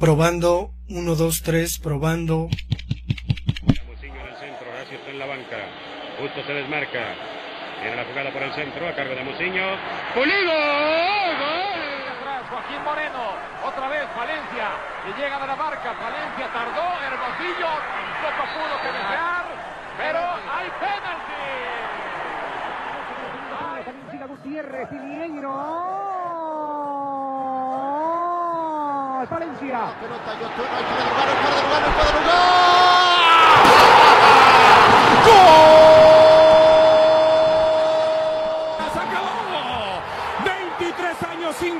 Probando, 1, 2, 3, probando. Muciño en el centro, Horacio está en la banca. Justo se desmarca. Viene la jugada por el centro, a cargo de Muciño. ¡Pulido! ¡Gol! atrás Joaquín Moreno, otra vez Valencia, y llega de la marca, Valencia tardó, Hermosillo poco pudo cabecear, pero hay penalti. Gutiérrez y Valencia. Derrubar, hay que derrubar. ¡Se acabó! 23 años,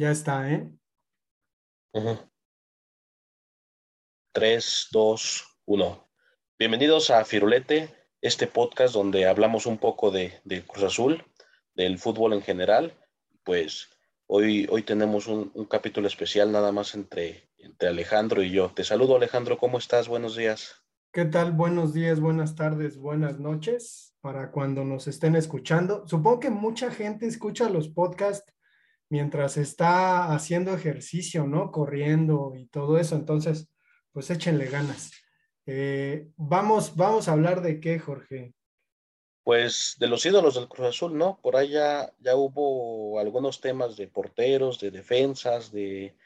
Ya está, ¿eh? 3, 2, 1. Bienvenidos a Firulete, este podcast donde hablamos un poco de, de Cruz Azul, del fútbol en general. Pues hoy, hoy tenemos un, un capítulo especial nada más entre, entre Alejandro y yo. Te saludo Alejandro, ¿cómo estás? Buenos días. ¿Qué tal? Buenos días, buenas tardes, buenas noches para cuando nos estén escuchando. Supongo que mucha gente escucha los podcasts mientras está haciendo ejercicio, ¿no? Corriendo y todo eso. Entonces, pues échenle ganas. Eh, vamos, vamos a hablar de qué, Jorge. Pues de los ídolos del Cruz Azul, ¿no? Por ya, ya hubo algunos temas de porteros, de defensas, de,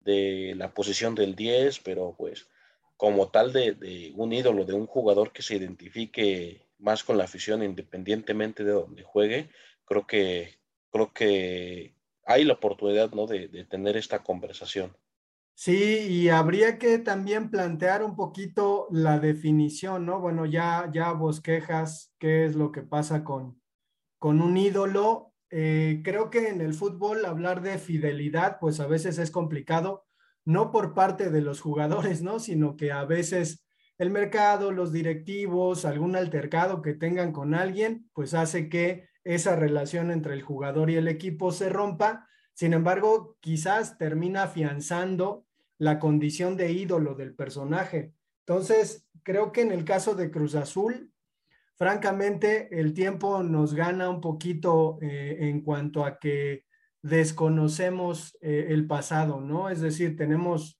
de la posición del 10, pero pues como tal de, de, un ídolo, de un jugador que se identifique más con la afición independientemente de donde juegue, creo que, creo que hay la oportunidad, ¿no? De, de tener esta conversación. Sí, y habría que también plantear un poquito la definición, ¿no? Bueno, ya, ya bosquejas qué es lo que pasa con, con un ídolo. Eh, creo que en el fútbol hablar de fidelidad, pues a veces es complicado, no por parte de los jugadores, ¿no? Sino que a veces el mercado, los directivos, algún altercado que tengan con alguien, pues hace que esa relación entre el jugador y el equipo se rompa. Sin embargo, quizás termina afianzando la condición de ídolo del personaje. Entonces, creo que en el caso de Cruz Azul, francamente, el tiempo nos gana un poquito eh, en cuanto a que desconocemos eh, el pasado, ¿no? Es decir, tenemos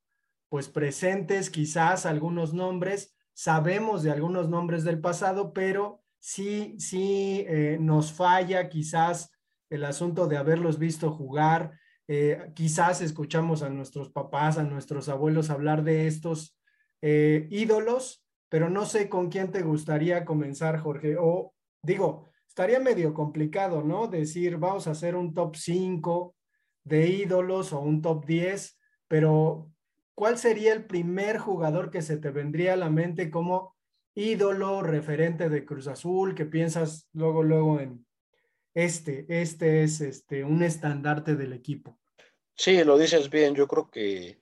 pues presentes quizás algunos nombres, sabemos de algunos nombres del pasado, pero sí, sí eh, nos falla quizás el asunto de haberlos visto jugar, eh, quizás escuchamos a nuestros papás, a nuestros abuelos hablar de estos eh, ídolos, pero no sé con quién te gustaría comenzar, Jorge. O digo, estaría medio complicado, ¿no? Decir, vamos a hacer un top 5 de ídolos o un top 10, pero ¿cuál sería el primer jugador que se te vendría a la mente como ídolo, referente de Cruz Azul, que piensas luego, luego en este, este es este, un estandarte del equipo? Sí, lo dices bien. Yo creo que,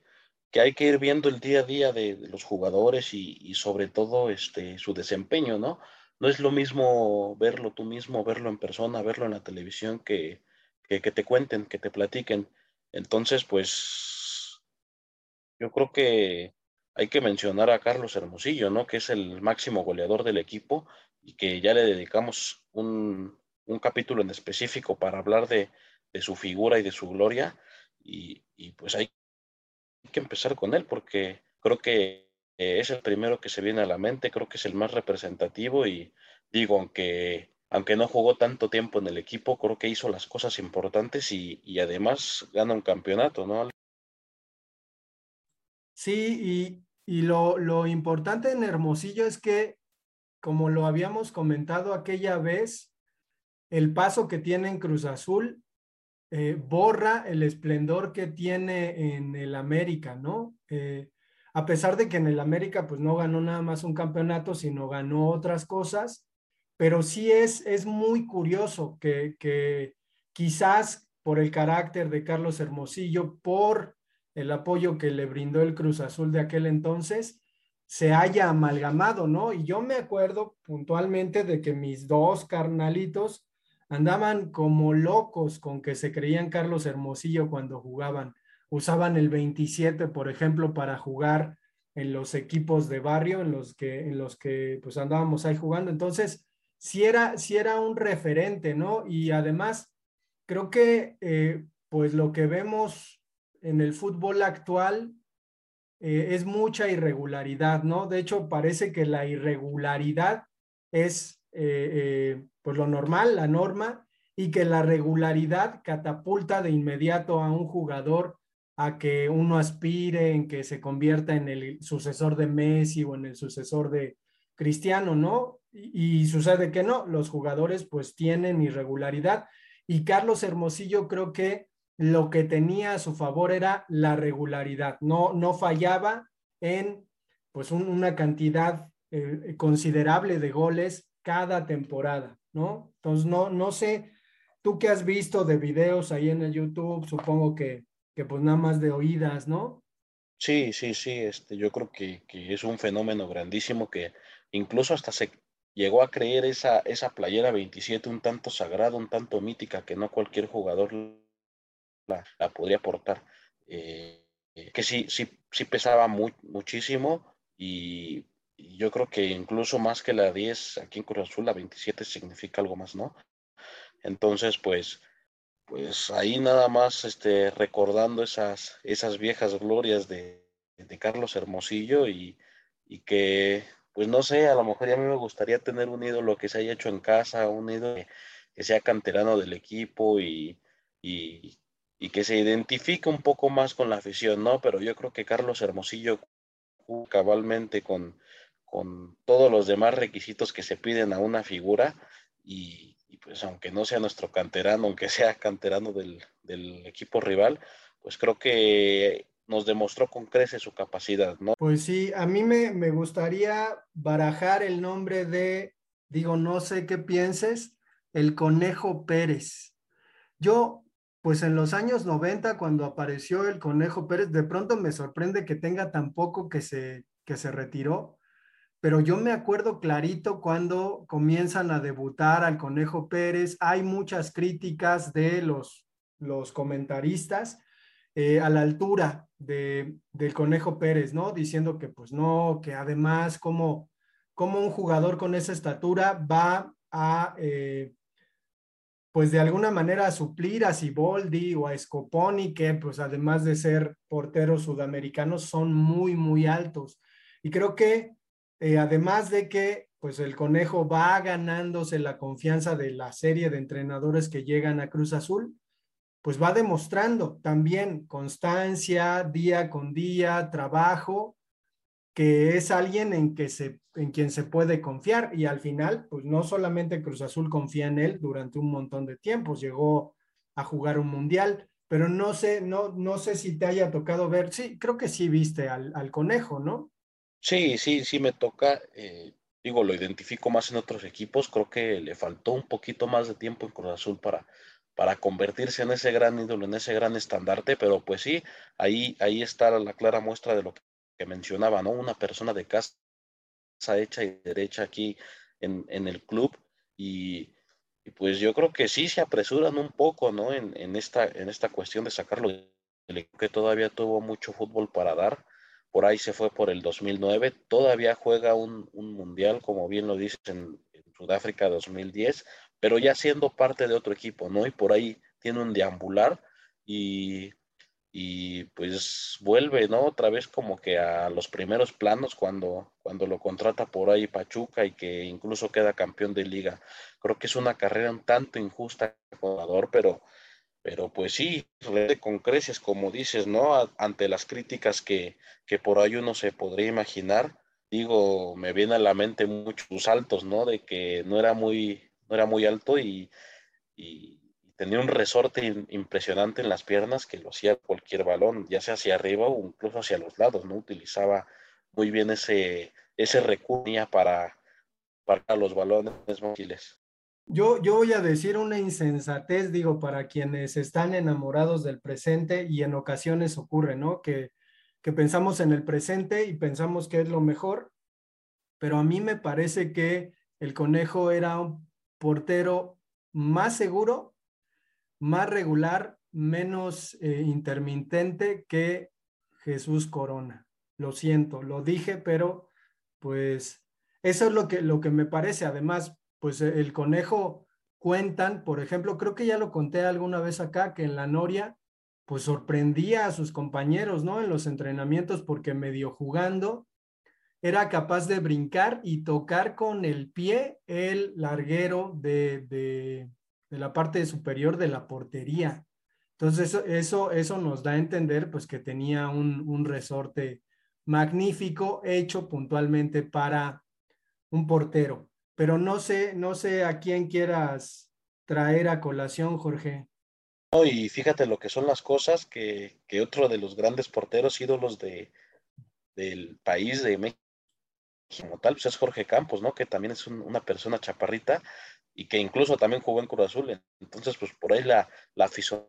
que hay que ir viendo el día a día de, los jugadores y, sobre todo este, su desempeño, ¿no? No es lo mismo verlo tú mismo, verlo en persona, verlo en la televisión, que, que te cuenten, que te platiquen. Entonces, pues, yo creo que hay que mencionar a Carlos Hermosillo, ¿no? Que es el máximo goleador del equipo y que ya le dedicamos un, un capítulo en específico para hablar de, de su figura y de su gloria y, y, pues hay que empezar con él porque creo que es el primero que se viene a la mente, creo que es el más representativo y digo, aunque, aunque no jugó tanto tiempo en el equipo, creo que hizo las cosas importantes y, y además gana un campeonato, ¿no? Sí, y, y lo, lo importante en Hermosillo es que, como lo habíamos comentado aquella vez, el paso que tiene en Cruz Azul eh, borra el esplendor que tiene en el América, ¿no? Eh, a pesar de que en el América pues no ganó nada más un campeonato, sino ganó otras cosas, pero sí es, es muy curioso que, que quizás por el carácter de Carlos Hermosillo, por el apoyo que le brindó el Cruz Azul de aquel entonces, se haya amalgamado, ¿no? Y yo me acuerdo puntualmente de que mis dos carnalitos andaban como locos con que se creían Carlos Hermosillo cuando jugaban. Usaban el 27, por ejemplo, para jugar en los equipos de barrio en los que, en los que pues andábamos ahí jugando. Entonces, sí era, sí era un referente, ¿no? Y además, creo que eh, pues lo que vemos en el fútbol actual eh, es mucha irregularidad, ¿no? De hecho, parece que la irregularidad es eh, pues lo normal, la norma, y que la regularidad catapulta de inmediato a un jugador a que uno aspire en que se convierta en el sucesor de Messi o en el sucesor de Cristiano, ¿no? Y, y sucede que no, los jugadores pues tienen irregularidad y Carlos Hermosillo creo que lo que tenía a su favor era la regularidad, no, no fallaba en pues una cantidad eh, considerable de goles cada temporada, ¿no? Entonces, no, no sé, tú que has visto de videos ahí en el YouTube, supongo que, que pues nada más de oídas, ¿no? Sí, sí, sí, este, yo creo que, que es un fenómeno grandísimo que incluso hasta se llegó a creer esa, esa playera 27 un tanto sagrada, un tanto mítica, que no cualquier jugador la, podría portar. Eh, que sí, sí, sí pesaba muchísimo y, yo creo que incluso más que la 10 aquí en Cruz Azul, la 27 significa algo más, ¿no? Entonces, pues, pues ahí nada más este, recordando esas, esas viejas glorias de, de Carlos Hermosillo y, y, que, pues no sé, a lo mejor ya a mí me gustaría tener un ídolo que se haya hecho en casa, un ídolo que, sea canterano del equipo y, y, y que se identifique un poco más con la afición, ¿no? Pero yo creo que Carlos Hermosillo cabalmente con, con todos los demás requisitos que se piden a una figura y, pues aunque no sea nuestro canterano, aunque sea canterano del, del, equipo rival, pues creo que nos demostró con crece su capacidad, ¿no? Pues sí, a mí me, me gustaría barajar el nombre de, digo, no sé qué pienses, el Conejo Pérez. Yo pues en los años 90, cuando apareció el Conejo Pérez, de pronto me sorprende que tenga tan poco que se, que se retiró, pero yo me acuerdo clarito cuando comienzan a debutar al Conejo Pérez, hay muchas críticas de los, los comentaristas eh, a la altura de, del Conejo Pérez, ¿no? Diciendo que pues no, que además como, como un jugador con esa estatura va a... Eh, pues de alguna manera suplir a Siboldi o a Scoponi, que pues además de ser porteros sudamericanos son muy, muy altos. Y creo que eh, además de que pues el conejo va ganándose la confianza de la serie de entrenadores que llegan a Cruz Azul, pues va demostrando también constancia, día con día, trabajo, que es alguien en, que se, en quien se puede confiar y al final, pues no solamente Cruz Azul confía en él durante un montón de tiempos, llegó a jugar un mundial, pero no sé, no, no sé si te haya tocado ver, sí, creo que sí viste al, al conejo, ¿no? Sí, sí, sí me toca, eh, digo, lo identifico más en otros equipos, creo que le faltó un poquito más de tiempo en Cruz Azul para, para convertirse en ese gran ídolo, en ese gran estandarte, pero pues sí, ahí, ahí está la clara muestra de lo que que mencionaba, ¿no? Una persona de casa hecha y derecha aquí en, en el club y, pues yo creo que sí se apresuran un poco, ¿no? En, en, esta, en esta cuestión de sacarlo que todavía tuvo mucho fútbol para dar. Por ahí se fue por el 2009. Todavía juega un, un mundial, como bien lo dice en, en, Sudáfrica 2010, pero ya siendo parte de otro equipo, ¿no? Y por ahí tiene un deambular y y pues vuelve, ¿no? Otra vez como que a los primeros planos cuando, cuando lo contrata por ahí Pachuca y que incluso queda campeón de liga. Creo que es una carrera un tanto injusta jugador, pero, pero pues sí, con creces, como dices, ¿no? ante las críticas que, que por ahí uno se podría imaginar, digo, me viene a la mente muchos saltos, ¿no? De que no era muy, no era muy alto y, y tenía un resorte impresionante en las piernas que lo hacía cualquier balón, ya sea hacia arriba o incluso hacia los lados, ¿no? Utilizaba muy bien ese, ese recurso para, para los balones móviles. Yo, yo voy a decir una insensatez, digo, para quienes están enamorados del presente y en ocasiones ocurre, ¿no? Que, que pensamos en el presente y pensamos que es lo mejor, pero a mí me parece que el conejo era un portero más seguro, más regular, menos eh, intermitente que Jesús Corona. Lo siento, lo dije, pero pues eso es lo que, lo que me parece. Además, pues eh, el conejo cuentan, por ejemplo, creo que ya lo conté alguna vez acá, que en la Noria, pues sorprendía a sus compañeros, ¿no? En los entrenamientos, porque medio jugando, era capaz de brincar y tocar con el pie el larguero de, de, de la parte superior de la portería. Entonces, eso, eso, eso nos da a entender, pues, que tenía un, un resorte magnífico hecho puntualmente para un portero. Pero no sé, no sé a quién quieras traer a colación, Jorge. No, y fíjate lo que son las cosas que, que otro de los grandes porteros ídolos de, del país de México como tal, pues es Jorge Campos, ¿no? Que también es un, una persona chaparrita y que incluso también jugó en Cruz Azul. Entonces, pues por ahí la, la afición.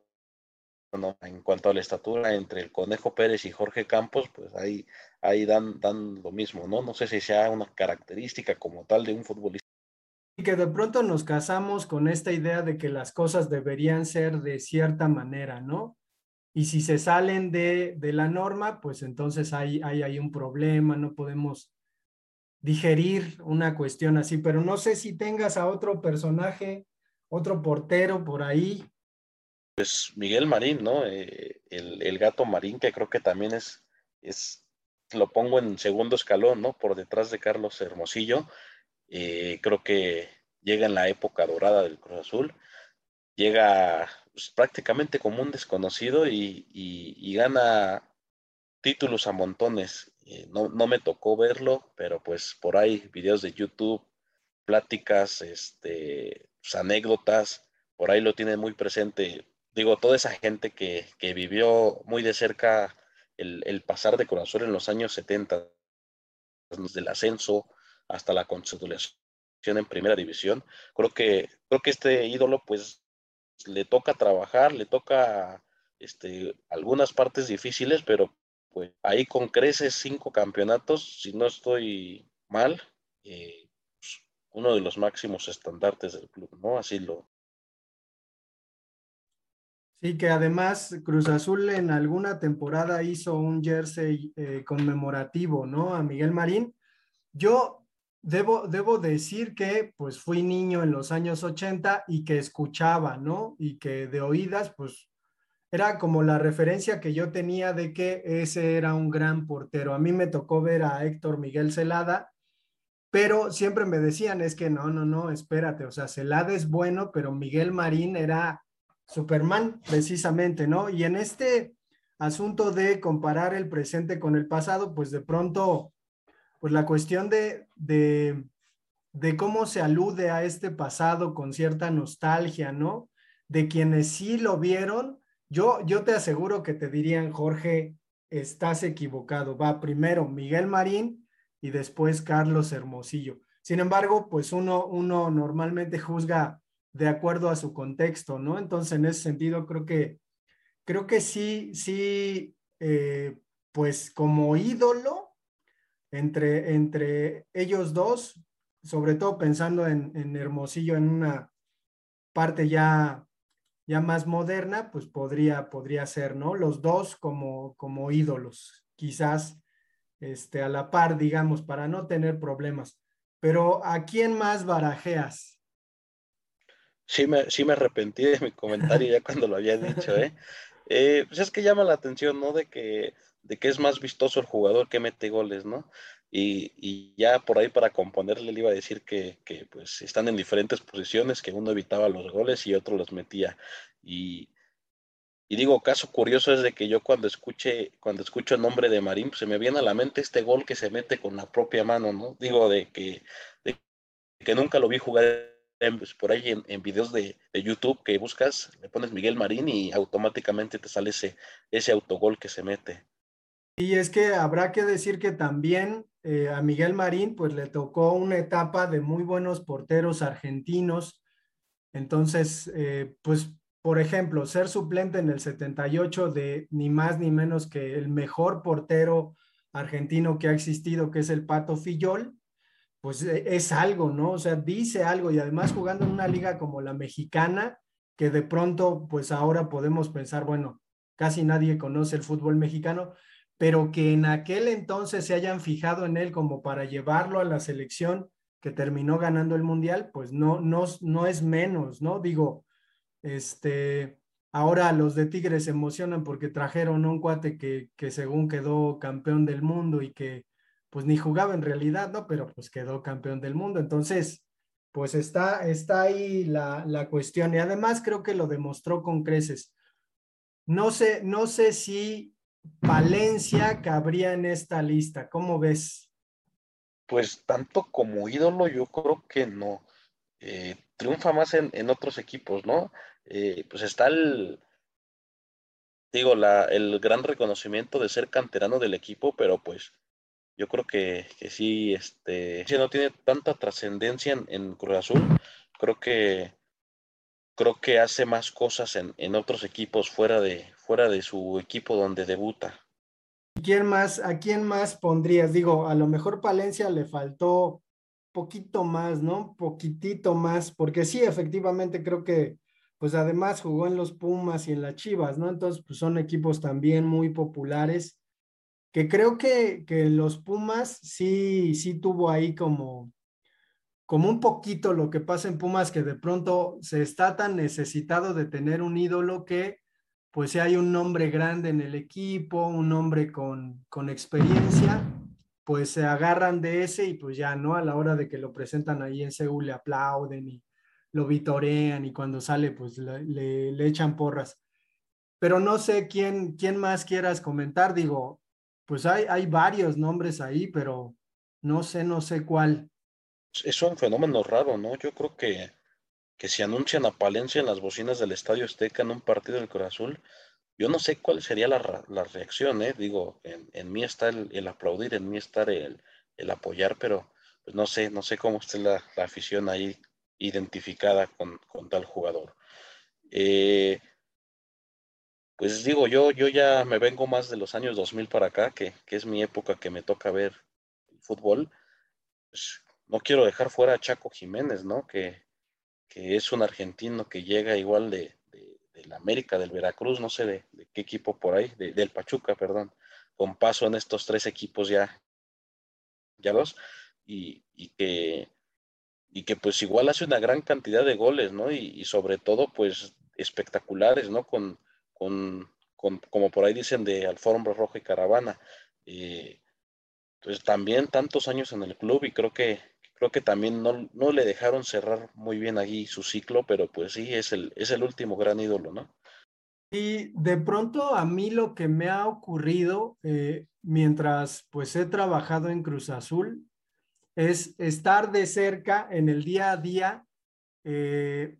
En cuanto a la estatura entre el Conejo Pérez y Jorge Campos, pues ahí, ahí dan, dan lo mismo, ¿no? No sé si sea una característica como tal de un futbolista. Y que de pronto nos casamos con esta idea de que las cosas deberían ser de cierta manera, ¿no? Y si se salen de, de la norma, pues entonces hay, hay, hay un problema, no podemos digerir una cuestión así, pero no sé si tengas a otro personaje, otro portero por ahí. Pues Miguel Marín, ¿no? Eh, el, gato Marín, que creo que también es, es, lo pongo en segundo escalón, ¿no? Por detrás de Carlos Hermosillo. Eh, creo que llega en la época dorada del Cruz Azul, llega pues, prácticamente como un desconocido y gana títulos a montones. Eh, no, no, me tocó verlo, pero pues por ahí videos de YouTube, pláticas, este, pues, anécdotas, por ahí lo tienen muy presente. Digo, toda esa gente que, que vivió muy de cerca el, el, pasar de Cruz Azul en los años 70, desde el ascenso hasta la consolidación en primera división, creo que, creo que este ídolo pues le toca trabajar, le toca este, algunas partes difíciles, pero pues ahí con creces cinco campeonatos, si no estoy mal, eh, pues, uno de los máximos estandartes del club, ¿no? Así lo. Sí, que además Cruz Azul en alguna temporada hizo un jersey eh, conmemorativo, ¿no? A Miguel Marín. Yo debo, debo decir que pues fui niño en los años 80 y que escuchaba, ¿no? Y que de oídas, pues era como la referencia que yo tenía de que ese era un gran portero. A mí me tocó ver a Héctor Miguel Celada, pero siempre me decían, es que no, no, no, espérate, o sea, Celada es bueno, pero Miguel Marín era Superman, precisamente, ¿no? Y en este asunto de comparar el presente con el pasado, pues de pronto, pues la cuestión de, de, de cómo se alude a este pasado con cierta nostalgia, ¿no? De quienes sí lo vieron, yo, yo te aseguro que te dirían, Jorge, estás equivocado. Va primero Miguel Marín y después Carlos Hermosillo. Sin embargo, pues uno, uno normalmente juzga de acuerdo a su contexto, ¿no? Entonces, en ese sentido, creo que, creo que sí, sí, eh, pues como ídolo entre, entre ellos dos, sobre todo pensando en, en Hermosillo en una parte ya ya más moderna, pues podría, podría ser, ¿no? Los dos como, como ídolos, quizás este, a la par, digamos, para no tener problemas. Pero ¿a quién más barajeas? Sí me, sí me arrepentí de mi comentario ya cuando lo había dicho, ¿eh? eh pues es que llama la atención, ¿no? De que, de que es más vistoso el jugador que mete goles, ¿no? Y, y, ya por ahí para componerle le iba a decir que, que, pues están en diferentes posiciones, que uno evitaba los goles y otro los metía. Y, digo, caso curioso es de que yo cuando escuche, cuando escucho el nombre de Marín, pues se me viene a la mente este gol que se mete con la propia mano, ¿no? Digo, de que, de que nunca lo vi jugar pues, por ahí en, videos de, YouTube que buscas, le pones Miguel Marín y automáticamente te sale ese, ese autogol que se mete. Y es que habrá que decir que también eh, a Miguel Marín pues le tocó una etapa de muy buenos porteros argentinos. Entonces, eh, pues por ejemplo, ser suplente en el 78 de ni más ni menos que el mejor portero argentino que ha existido, que es el Pato Fillol, pues e, es algo, ¿no? O sea, dice algo y además jugando en una liga como la mexicana, que de pronto, pues ahora podemos pensar, bueno, casi nadie conoce el fútbol mexicano, pero que en aquel entonces se hayan fijado en él como para llevarlo a la selección que terminó ganando el mundial, pues no, no, no es menos, ¿no? Digo, este, ahora los de Tigres se emocionan porque trajeron a un cuate que, que según quedó campeón del mundo y que pues ni jugaba en realidad, ¿no? Pero pues quedó campeón del mundo. Entonces, pues está, está ahí la, la cuestión. Y además creo que lo demostró con creces. No sé, no sé si Valencia cabría en esta lista. ¿Cómo ves? Pues tanto como ídolo, yo creo que no. Eh, triunfa más en, en, otros equipos, ¿no? Eh, pues está el, digo, la, el gran reconocimiento de ser canterano del equipo, pero pues yo creo que, que sí, este, no tiene tanta trascendencia en, Cruz Azul, creo que creo que hace más cosas en, en, otros equipos fuera de, fuera de su equipo donde debuta. ¿Quién más, ¿A quién más pondrías? Digo, a lo mejor Palencia le faltó poquito más, ¿no? Poquitito más, porque sí, efectivamente creo que, pues además jugó en los Pumas y en las Chivas, ¿no? Entonces, pues son equipos también muy populares que creo que, los Pumas sí, sí tuvo ahí como, como un poquito lo que pasa en Pumas, que de pronto se está tan necesitado de tener un ídolo que pues si hay un nombre grande en el equipo, un nombre con, con experiencia, pues se agarran de ese y pues ya, ¿no? A la hora de que lo presentan ahí en Seúl le aplauden y lo vitorean y cuando sale pues le, le echan porras. Pero no sé quién, quién más quieras comentar, digo, pues hay, hay varios nombres ahí, pero no sé, no sé cuál. Es un fenómeno raro, ¿no? Yo creo que, que si anuncian a Palencia en las bocinas del Estadio Azteca en un partido del Cruz Azul, yo no sé cuál sería la, la reacción, ¿eh? Digo, en, en mí está el, aplaudir, en mí está el, el, apoyar, pero pues no sé, no sé cómo esté la, la afición ahí identificada con, con tal jugador. Eh, pues digo, yo, yo ya me vengo más de los años 2000 para acá, que, es mi época que me toca ver el fútbol. Pues, no quiero dejar fuera a Chaco Jiménez, ¿no? Que, es un argentino que llega igual de, la América, del Veracruz, no sé de, qué equipo por ahí, del Pachuca, perdón, con paso en estos tres equipos ya, ya dos, y, que, y que pues igual hace una gran cantidad de goles, ¿no? Y, y sobre todo pues espectaculares, ¿no? Con, con, como por ahí dicen, de alfombra roja y caravana. Eh, pues también tantos años en el club y creo que creo que también no, no, le dejaron cerrar muy bien allí su ciclo, pero pues sí, es el, es el último gran ídolo, ¿no? Y de pronto a mí lo que me ha ocurrido eh, mientras pues he trabajado en Cruz Azul es estar de cerca en el día a día eh,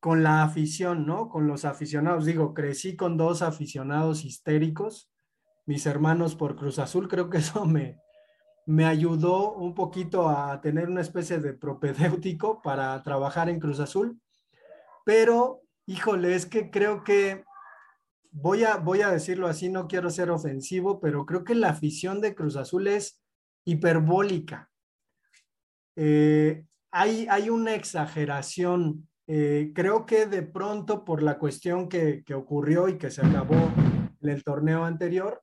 con la afición, ¿no? Con los aficionados. Digo, crecí con dos aficionados histéricos, mis hermanos por Cruz Azul, creo que eso me, me ayudó un poquito a tener una especie de propedéutico para trabajar en Cruz Azul. Pero, híjole, es que creo que, voy a, voy a decirlo así, no quiero ser ofensivo, pero creo que la afición de Cruz Azul es hiperbólica. Eh, hay, hay una exageración eh, creo que de pronto por la cuestión que, ocurrió y que se acabó en el torneo anterior,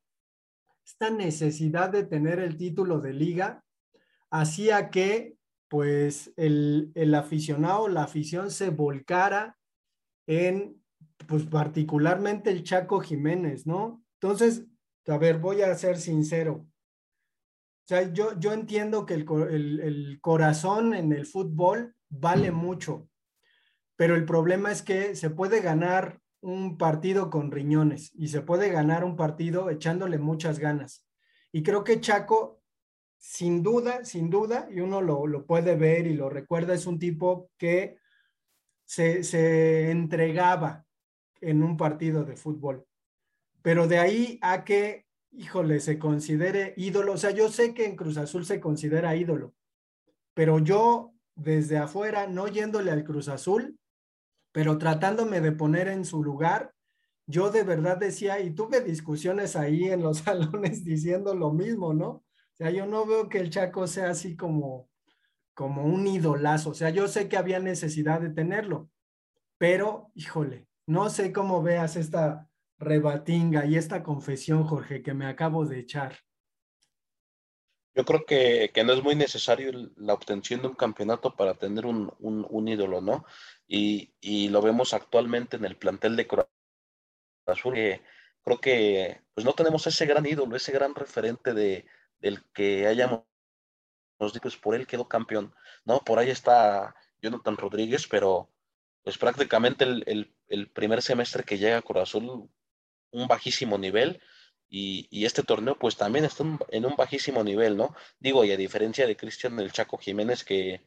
esta necesidad de tener el título de liga hacía que pues el, el aficionado, la afición se volcara en pues particularmente el Chaco Jiménez, ¿no? Entonces, a ver, voy a ser sincero. O sea, yo, yo entiendo que el, el corazón en el fútbol vale mucho, pero el problema es que se puede ganar un partido con riñones y se puede ganar un partido echándole muchas ganas. Y creo que Chaco, sin duda, sin duda, y uno lo, puede ver y lo recuerda, es un tipo que se, se entregaba en un partido de fútbol. Pero de ahí a que, híjole, se considere ídolo, o sea, yo sé que en Cruz Azul se considera ídolo, pero yo desde afuera, no yéndole al Cruz Azul, pero tratándome de poner en su lugar, yo de verdad decía, y tuve discusiones ahí en los salones diciendo lo mismo, ¿no? O sea, yo no veo que el Chaco sea así como, como un idolazo, o sea, yo sé que había necesidad de tenerlo, pero, híjole, no sé cómo veas esta rebatinga y esta confesión, Jorge, que me acabo de echar. Yo creo que, que no es muy necesario la obtención de un campeonato para tener un, un, un ídolo, ¿no? Y, y, lo vemos actualmente en el plantel de Cruz Azul. Que creo que pues no tenemos ese gran ídolo, ese gran referente de, del que hayamos pues por él quedó campeón, ¿no? Por ahí está Jonathan Rodríguez, pero pues prácticamente el, el, primer semestre que llega a Cruz Azul, un bajísimo nivel, y, y, este torneo pues también está en un bajísimo nivel, ¿no? Digo, y a diferencia de Cristian el Chaco Jiménez que,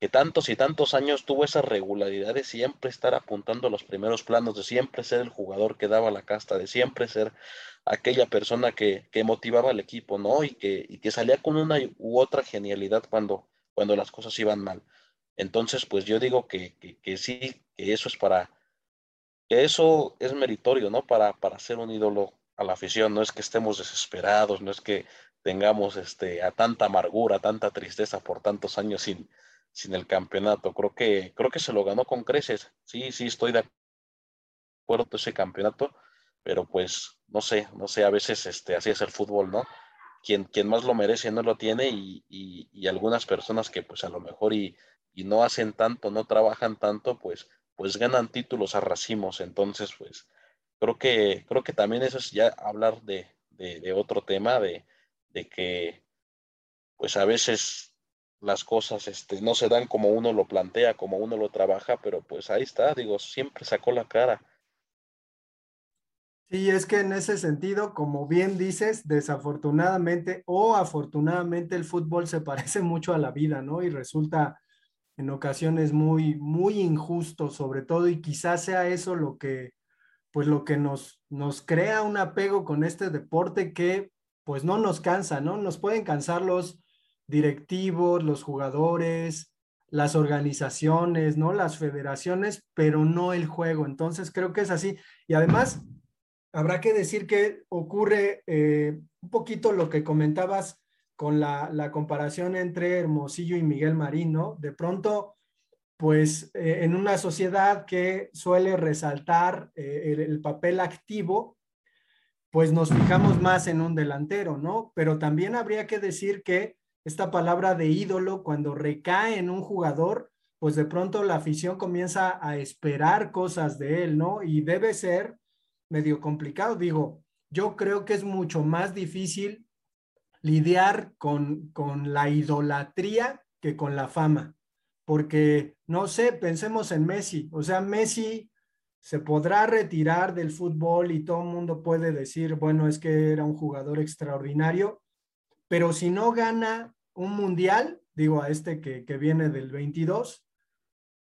que tantos y tantos años tuvo esa regularidad de siempre estar apuntando a los primeros planos, de siempre ser el jugador que daba la casta, de siempre ser aquella persona que, que motivaba al equipo, ¿no? Y que, y que salía con una u otra genialidad cuando, cuando las cosas iban mal. Entonces, pues yo digo que, que, que sí, que eso es para, que eso es meritorio, ¿no? Para, para ser un ídolo a la afición, no es que estemos desesperados, no es que tengamos este, a tanta amargura, tanta tristeza por tantos años sin, sin el campeonato. Creo que, creo que se lo ganó con creces. Sí, sí, estoy de acuerdo con ese campeonato, pero pues no sé, no sé, a veces este, así es el fútbol, ¿no? Quien, quien más lo merece no lo tiene y, y, y algunas personas que pues a lo mejor y, y, no hacen tanto, no trabajan tanto, pues, pues ganan títulos a racimos. Entonces, pues creo que, creo que también eso es ya hablar de, de, de otro tema, de, de, que pues a veces las cosas este, no se dan como uno lo plantea, como uno lo trabaja, pero pues ahí está, digo, siempre sacó la cara. Sí, es que en ese sentido, como bien dices, desafortunadamente o afortunadamente el fútbol se parece mucho a la vida, ¿no? Y resulta en ocasiones muy, muy injusto sobre todo y quizás sea eso lo que, pues lo que nos, nos crea un apego con este deporte que pues no nos cansa, ¿no? Nos pueden cansar los directivos, los jugadores, las organizaciones, ¿no? Las federaciones, pero no el juego. Entonces creo que es así. Y además, habrá que decir que ocurre eh, un poquito lo que comentabas con la, comparación entre Hermosillo y Miguel Marín, ¿no? De pronto, pues eh, en una sociedad que suele resaltar eh, el, el, papel activo, pues nos fijamos más en un delantero, ¿no? Pero también habría que decir que esta palabra de ídolo, cuando recae en un jugador, pues de pronto la afición comienza a esperar cosas de él, ¿no? Y debe ser medio complicado. Digo, yo creo que es mucho más difícil lidiar con, con la idolatría que con la fama, porque, no sé, pensemos en Messi, o sea, Messi se podrá retirar del fútbol y todo el mundo puede decir, bueno, es que era un jugador extraordinario, pero si no gana un mundial, digo a este que, que viene del 22,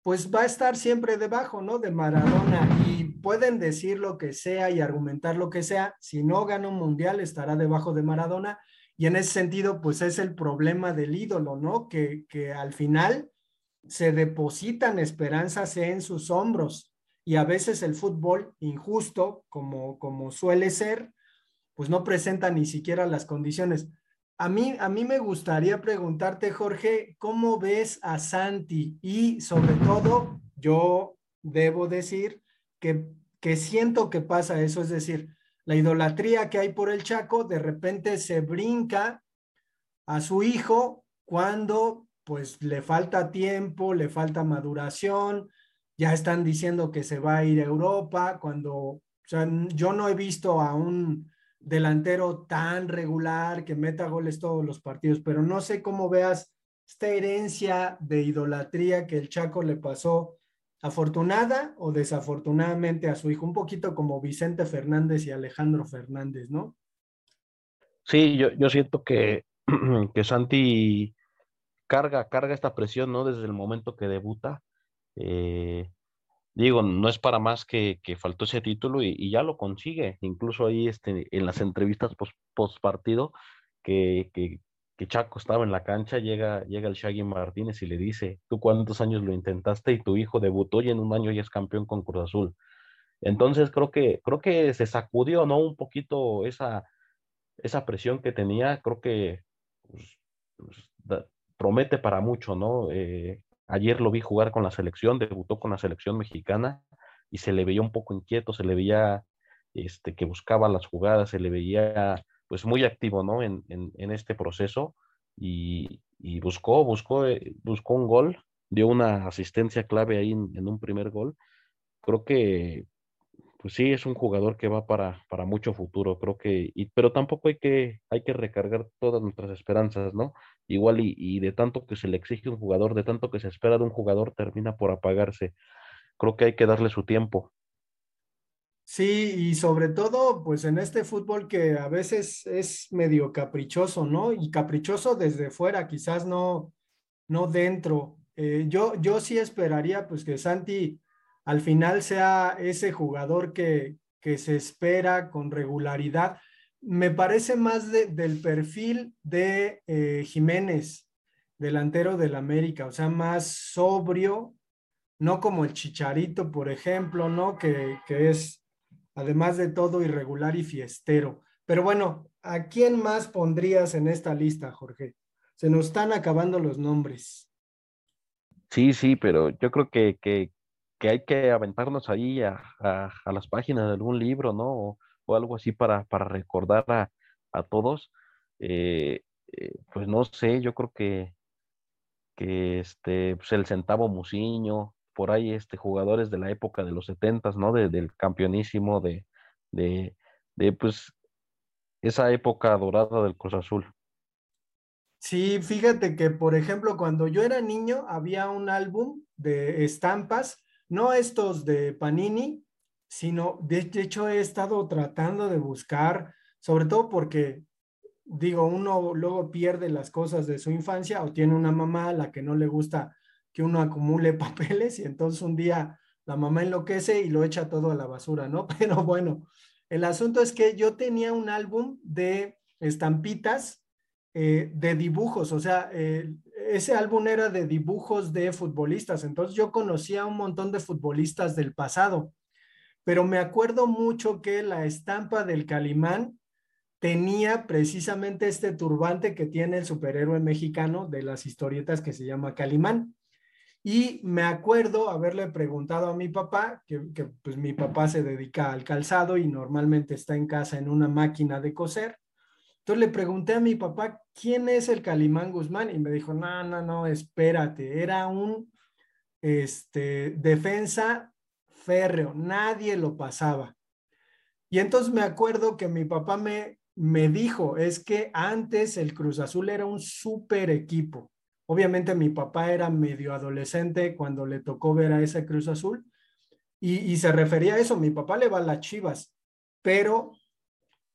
pues va a estar siempre debajo, ¿no? De Maradona. Y pueden decir lo que sea y argumentar lo que sea. Si no gana un mundial, estará debajo de Maradona. Y en ese sentido, pues es el problema del ídolo, ¿no? Que, que al final se depositan esperanzas en sus hombros. Y a veces el fútbol, injusto, como, como suele ser, pues no presenta ni siquiera las condiciones. A mí, a mí me gustaría preguntarte, Jorge, ¿cómo ves a Santi? Y sobre todo, yo debo decir que, que siento que pasa eso, es decir, la idolatría que hay por el Chaco de repente se brinca a su hijo cuando pues le falta tiempo, le falta maduración, ya están diciendo que se va a ir a Europa, cuando, o sea, yo no he visto a un delantero tan regular que meta goles todos los partidos, pero no sé cómo veas esta herencia de idolatría que el Chaco le pasó afortunada o desafortunadamente a su hijo, un poquito como Vicente Fernández y Alejandro Fernández, ¿no? Sí, yo, yo siento que, que Santi carga, carga esta presión, ¿no? Desde el momento que debuta. Eh, digo, no es para más que, que faltó ese título y, ya lo consigue. Incluso ahí este, en las entrevistas post, partido que, que, Chaco estaba en la cancha, llega, llega el Shaggy Martínez y le dice, tú cuántos años lo intentaste y tu hijo debutó y en un año ya es campeón con Cruz Azul. Entonces creo que, creo que se sacudió, ¿no? Un poquito esa, esa presión que tenía, creo que pues, pues, promete para mucho, ¿no? Eh, Ayer lo vi jugar con la selección, debutó con la selección mexicana y se le veía un poco inquieto, se le veía este, que buscaba las jugadas, se le veía pues muy activo, ¿no? En, en, en este proceso y, buscó, buscó, eh, buscó un gol, dio una asistencia clave ahí en, un primer gol. Creo que, pues sí, es un jugador que va para, para mucho futuro, creo que, pero tampoco hay que, hay que recargar todas nuestras esperanzas, ¿no? igual y, y, de tanto que se le exige un jugador, de tanto que se espera de un jugador, termina por apagarse. Creo que hay que darle su tiempo. Sí, y sobre todo, pues en este fútbol que a veces es medio caprichoso, ¿no? Y caprichoso desde fuera, quizás no, no dentro. Eh, yo, yo sí esperaría, pues que Santi al final sea ese jugador que, que se espera con regularidad me parece más de, del perfil de eh, Jiménez, delantero del América, o sea, más sobrio, no como el Chicharito, por ejemplo, ¿no? Que, que es, además de todo, irregular y fiestero. Pero bueno, ¿a quién más pondrías en esta lista, Jorge? Se nos están acabando los nombres. Sí, sí, pero yo creo que, que, que hay que aventarnos ahí a, a, las páginas de algún libro, ¿no? o algo así para, para recordar a, a todos. Eh, eh, pues no sé, yo creo que, que este, pues el centavo Musiño, por ahí este, jugadores de la época de los setentas, ¿no? De, del campeonísimo, de, de, de pues esa época dorada del Cruz Azul. Sí, fíjate que, por ejemplo, cuando yo era niño había un álbum de estampas, no estos de Panini, sino de, hecho he estado tratando de buscar, sobre todo porque digo, uno luego pierde las cosas de su infancia o tiene una mamá a la que no le gusta que uno acumule papeles y entonces un día la mamá enloquece y lo echa todo a la basura, ¿no? Pero bueno, el asunto es que yo tenía un álbum de estampitas eh, de dibujos, o sea, eh, ese álbum era de dibujos de futbolistas, entonces yo conocía un montón de futbolistas del pasado pero me acuerdo mucho que la estampa del Calimán tenía precisamente este turbante que tiene el superhéroe mexicano de las historietas que se llama Calimán. Y me acuerdo haberle preguntado a mi papá, que, pues mi papá se dedica al calzado y normalmente está en casa en una máquina de coser. Entonces le pregunté a mi papá, ¿quién es el Calimán Guzmán? Y me dijo, no, no, no, espérate, era un este, defensa férreo, nadie lo pasaba. Y entonces me acuerdo que mi papá me, me dijo, es que antes el Cruz Azul era un súper equipo. Obviamente mi papá era medio adolescente cuando le tocó ver a ese Cruz Azul y, y se refería a eso, mi papá le va a las chivas, pero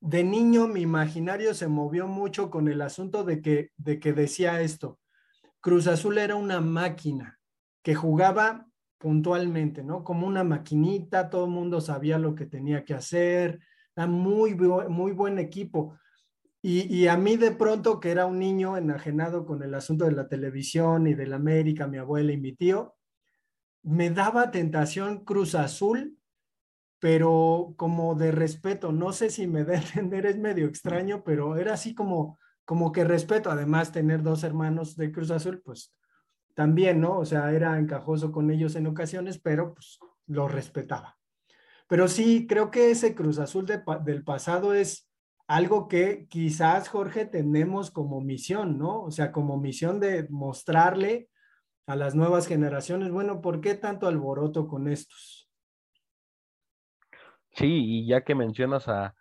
de niño mi imaginario se movió mucho con el asunto de que, de que decía esto, Cruz Azul era una máquina que jugaba puntualmente, ¿no? Como una maquinita, todo el mundo sabía lo que tenía que hacer, era muy, muy buen equipo. Y, y, a mí de pronto, que era un niño enajenado con el asunto de la televisión y de la América, mi abuela y mi tío, me daba tentación Cruz Azul, pero como de respeto, no sé si me da entender, es medio extraño, pero era así como, como que respeto, además tener dos hermanos de Cruz Azul, pues también, ¿no? O sea, era encajoso con ellos en ocasiones, pero pues lo respetaba. Pero sí, creo que ese Cruz Azul de, del pasado es algo que quizás, Jorge, tenemos como misión, ¿no? O sea, como misión de mostrarle a las nuevas generaciones, bueno, ¿por qué tanto alboroto con estos? Sí, y ya que mencionas a,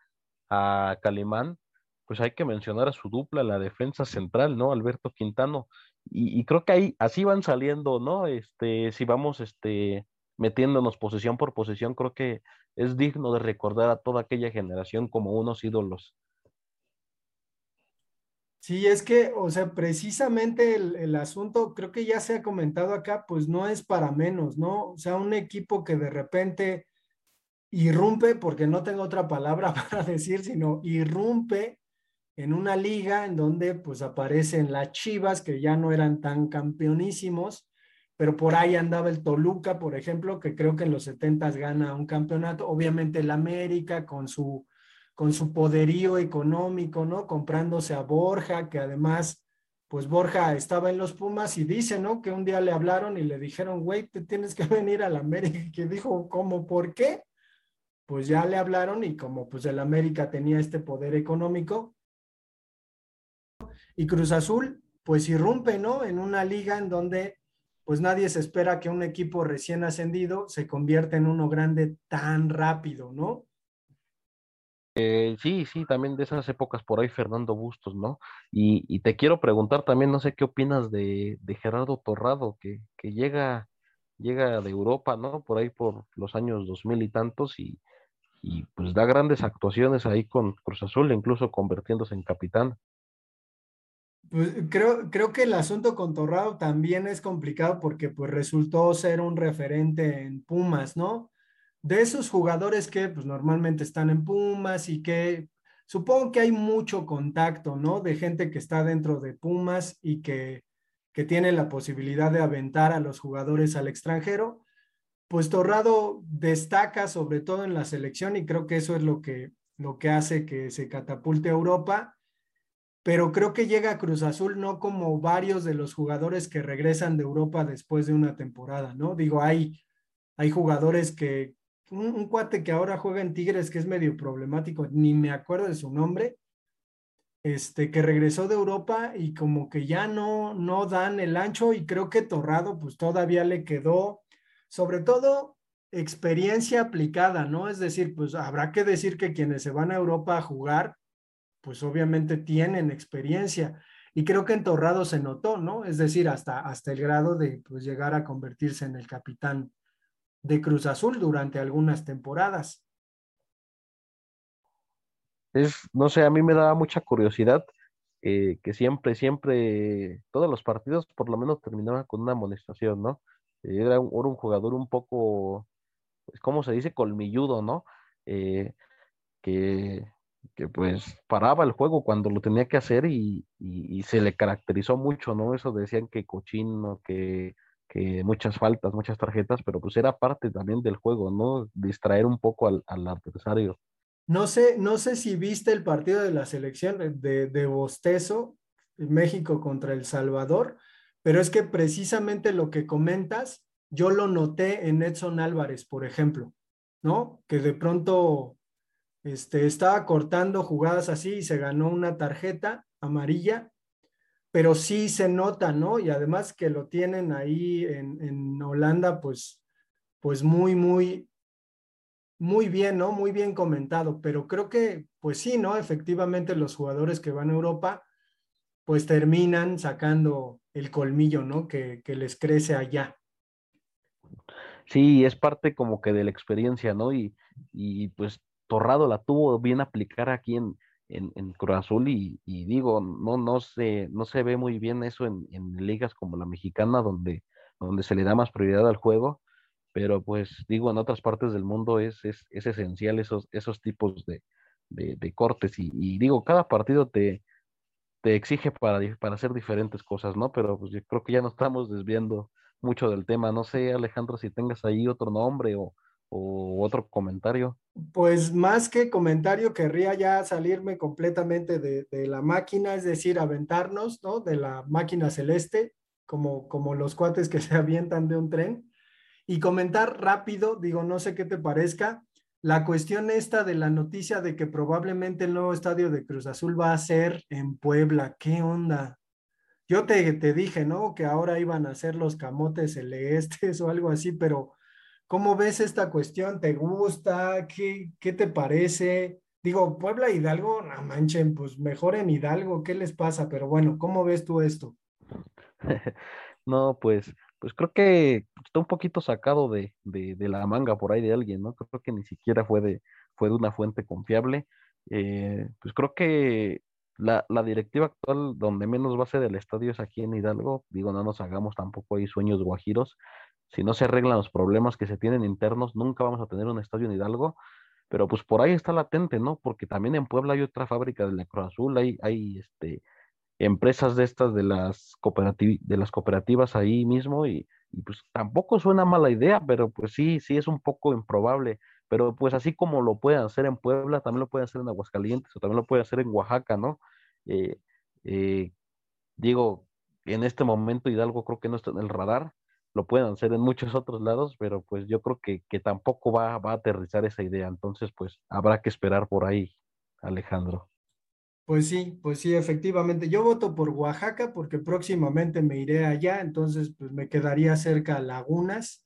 a Calimán, pues hay que mencionar a su dupla, la defensa central, ¿no? Alberto Quintano. Y, y, creo que ahí así van saliendo, ¿no? Este, si vamos este, metiéndonos posesión por posesión, creo que es digno de recordar a toda aquella generación como unos ídolos. Sí, es que, o sea, precisamente el, el, asunto, creo que ya se ha comentado acá, pues no es para menos, ¿no? O sea, un equipo que de repente irrumpe, porque no tengo otra palabra para decir, sino irrumpe en una liga en donde pues aparecen las Chivas, que ya no eran tan campeonísimos, pero por ahí andaba el Toluca, por ejemplo, que creo que en los 70 gana un campeonato, obviamente el América con su, con su poderío económico, ¿no? Comprándose a Borja, que además, pues Borja estaba en los Pumas y dice, ¿no? Que un día le hablaron y le dijeron, güey, te tienes que venir al América, que dijo, ¿cómo? ¿Por qué? Pues ya le hablaron y como pues el América tenía este poder económico, y Cruz Azul, pues irrumpe, ¿no? En una liga en donde pues nadie se espera que un equipo recién ascendido se convierta en uno grande tan rápido, ¿no? Eh, sí, sí, también de esas épocas por ahí Fernando Bustos, ¿no? Y, te quiero preguntar también, no sé qué opinas de, Gerardo Torrado, que, que, llega, llega de Europa, ¿no? Por ahí por los años dos mil y tantos y, y pues da grandes actuaciones ahí con Cruz Azul, incluso convirtiéndose en capitán. Pues creo, creo que el asunto con Torrado también es complicado porque pues resultó ser un referente en Pumas, ¿no? De esos jugadores que pues normalmente están en Pumas y que supongo que hay mucho contacto, ¿no? De gente que está dentro de Pumas y que, que tiene la posibilidad de aventar a los jugadores al extranjero. Pues Torrado destaca sobre todo en la selección y creo que eso es lo que, lo que hace que se catapulte a Europa pero creo que llega a Cruz Azul no como varios de los jugadores que regresan de Europa después de una temporada, ¿no? Digo, hay, hay jugadores que, un, cuate que ahora juega en Tigres que es medio problemático, ni me acuerdo de su nombre, este, que regresó de Europa y como que ya no, no dan el ancho y creo que Torrado pues todavía le quedó, sobre todo experiencia aplicada, ¿no? Es decir, pues habrá que decir que quienes se van a Europa a jugar, pues obviamente tienen experiencia. Y creo que en Torrado se notó, ¿no? Es decir, hasta, hasta el grado de pues, llegar a convertirse en el capitán de Cruz Azul durante algunas temporadas. Es, no sé, a mí me da mucha curiosidad eh, que siempre, siempre, todos los partidos por lo menos terminaban con una amonestación, ¿no? Era un, un jugador un poco, pues, ¿cómo se dice? Colmilludo, ¿no? Eh, que que pues paraba el juego cuando lo tenía que hacer y, se le caracterizó mucho, ¿no? Eso decían que cochino, que, que, muchas faltas, muchas tarjetas, pero pues era parte también del juego, ¿no? Distraer un poco al, adversario. No sé, no sé si viste el partido de la selección de, de Bostezo, México contra El Salvador, pero es que precisamente lo que comentas, yo lo noté en Edson Álvarez, por ejemplo, ¿no? Que de pronto este, estaba cortando jugadas así y se ganó una tarjeta amarilla, pero sí se nota, ¿no? Y además que lo tienen ahí en, Holanda, pues, pues muy, muy, muy bien, ¿no? Muy bien comentado, pero creo que, pues sí, ¿no? Efectivamente los jugadores que van a Europa, pues terminan sacando el colmillo, ¿no? Que, que les crece allá. Sí, es parte como que de la experiencia, ¿no? Y, y pues Torrado la tuvo bien aplicar aquí en, en, Cruz Azul y, digo, no, no, se, no se ve muy bien eso en, ligas como la mexicana donde, donde se le da más prioridad al juego, pero pues digo, en otras partes del mundo es, es, esencial esos, esos tipos de, cortes y, digo, cada partido te, te exige para, para hacer diferentes cosas, ¿no? Pero pues yo creo que ya no estamos desviando mucho del tema. No sé, Alejandro, si tengas ahí otro nombre o, o otro comentario. Pues más que comentario, querría ya salirme completamente de, la máquina, es decir, aventarnos, ¿no? De la máquina celeste, como, como los cuates que se avientan de un tren, y comentar rápido, digo, no sé qué te parezca, la cuestión esta de la noticia de que probablemente el nuevo estadio de Cruz Azul va a ser en Puebla. ¿Qué onda? Yo te, te dije, ¿no? Que ahora iban a ser los camotes celestes o algo así, pero ¿Cómo ves esta cuestión? ¿Te gusta? ¿Qué, qué te parece? Digo, Puebla Hidalgo, no manchen, pues mejor en Hidalgo, ¿qué les pasa? Pero bueno, ¿cómo ves tú esto? no, pues, pues creo que está un poquito sacado de, la manga por ahí de alguien, ¿no? Creo que ni siquiera fue de, fue de una fuente confiable. Eh, pues creo que la, la, directiva actual donde menos va a ser el estadio es aquí en Hidalgo. Digo, no nos hagamos tampoco ahí sueños guajiros. Si no se arreglan los problemas que se tienen internos, nunca vamos a tener un estadio en Hidalgo. Pero pues por ahí está latente, ¿no? Porque también en Puebla hay otra fábrica de la Cruz Azul, hay, hay este, empresas de estas de las, de las cooperativas ahí mismo y, y, pues tampoco suena mala idea, pero pues sí, sí es un poco improbable. Pero pues así como lo pueden hacer en Puebla, también lo pueden hacer en Aguascalientes o también lo pueden hacer en Oaxaca, ¿no? Eh, eh, digo, en este momento Hidalgo creo que no está en el radar, lo pueden hacer en muchos otros lados, pero pues yo creo que, que tampoco va, va a aterrizar esa idea. Entonces, pues habrá que esperar por ahí, Alejandro. Pues sí, pues sí, efectivamente. Yo voto por Oaxaca porque próximamente me iré allá, entonces pues me quedaría cerca a Lagunas,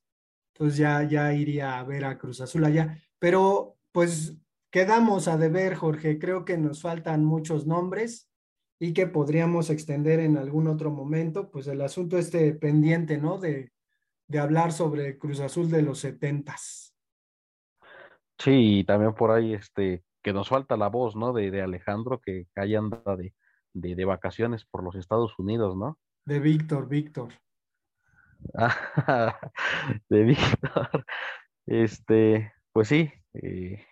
entonces ya, ya iría a ver a Cruz Azul allá. Pero pues quedamos a deber, Jorge, creo que nos faltan muchos nombres y que podríamos extender en algún otro momento, pues el asunto este pendiente, ¿no? De, de hablar sobre Cruz Azul de los setentas. Sí, y también por ahí este que nos falta la voz, ¿no? De, de Alejandro, que ahí anda de, de, de, vacaciones por los Estados Unidos, ¿no? De Víctor, Víctor. de Víctor. Este, pues sí. Eh,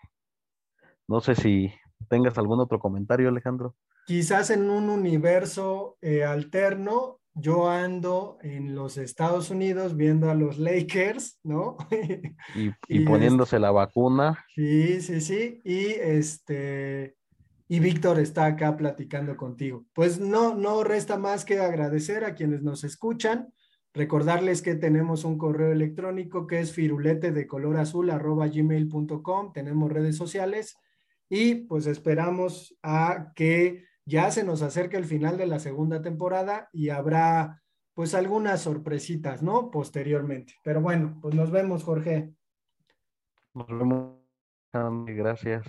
no sé si tengas algún otro comentario, Alejandro. Quizás en un universo eh, alterno, yo ando en los Estados Unidos viendo a los Lakers, ¿no? Y, y, y poniéndose este, la vacuna. Sí, sí, sí. Y este, y Víctor está acá platicando contigo. Pues no, no resta más que agradecer a quienes nos escuchan. Recordarles que tenemos un correo electrónico que es firulete de color azul arroba gmail.com. Tenemos redes sociales y pues esperamos a que ya se nos acerca el final de la segunda temporada y habrá pues algunas sorpresitas, ¿no? Posteriormente. Pero bueno, pues nos vemos, Jorge. Nos vemos. Gracias.